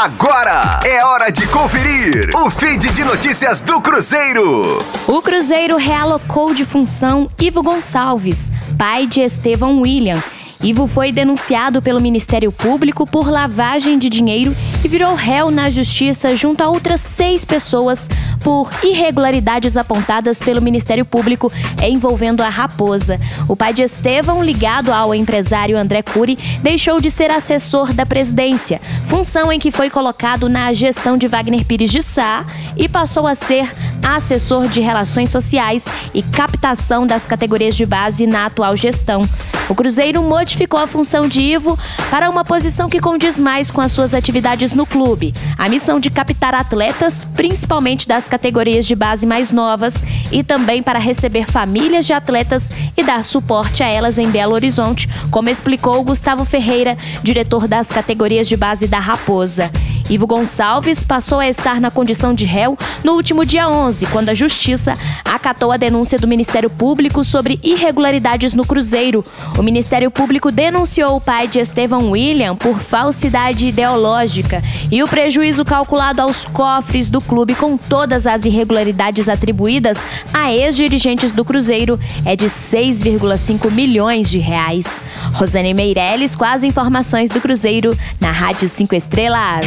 Agora é hora de conferir o feed de notícias do Cruzeiro. O Cruzeiro realocou de função Ivo Gonçalves, pai de Estevão William Ivo foi denunciado pelo Ministério Público por lavagem de dinheiro e virou réu na justiça junto a outras seis pessoas por irregularidades apontadas pelo Ministério Público envolvendo a Raposa. O pai de Estevão, ligado ao empresário André Cury, deixou de ser assessor da presidência, função em que foi colocado na gestão de Wagner Pires de Sá e passou a ser assessor de relações sociais e captação das categorias de base na atual gestão. O Cruzeiro modificou a função de Ivo para uma posição que condiz mais com as suas atividades no clube. A missão de captar atletas, principalmente das categorias de base mais novas, e também para receber famílias de atletas e dar suporte a elas em Belo Horizonte, como explicou Gustavo Ferreira, diretor das categorias de base da Raposa. Ivo Gonçalves passou a estar na condição de réu no último dia 11, quando a Justiça acatou a denúncia do Ministério Público sobre irregularidades no Cruzeiro. O Ministério Público denunciou o pai de Estevão William por falsidade ideológica e o prejuízo calculado aos cofres do clube com todas as irregularidades atribuídas a ex-dirigentes do Cruzeiro é de 6,5 milhões de reais. Rosane Meirelles com as informações do Cruzeiro na Rádio 5 Estrelas.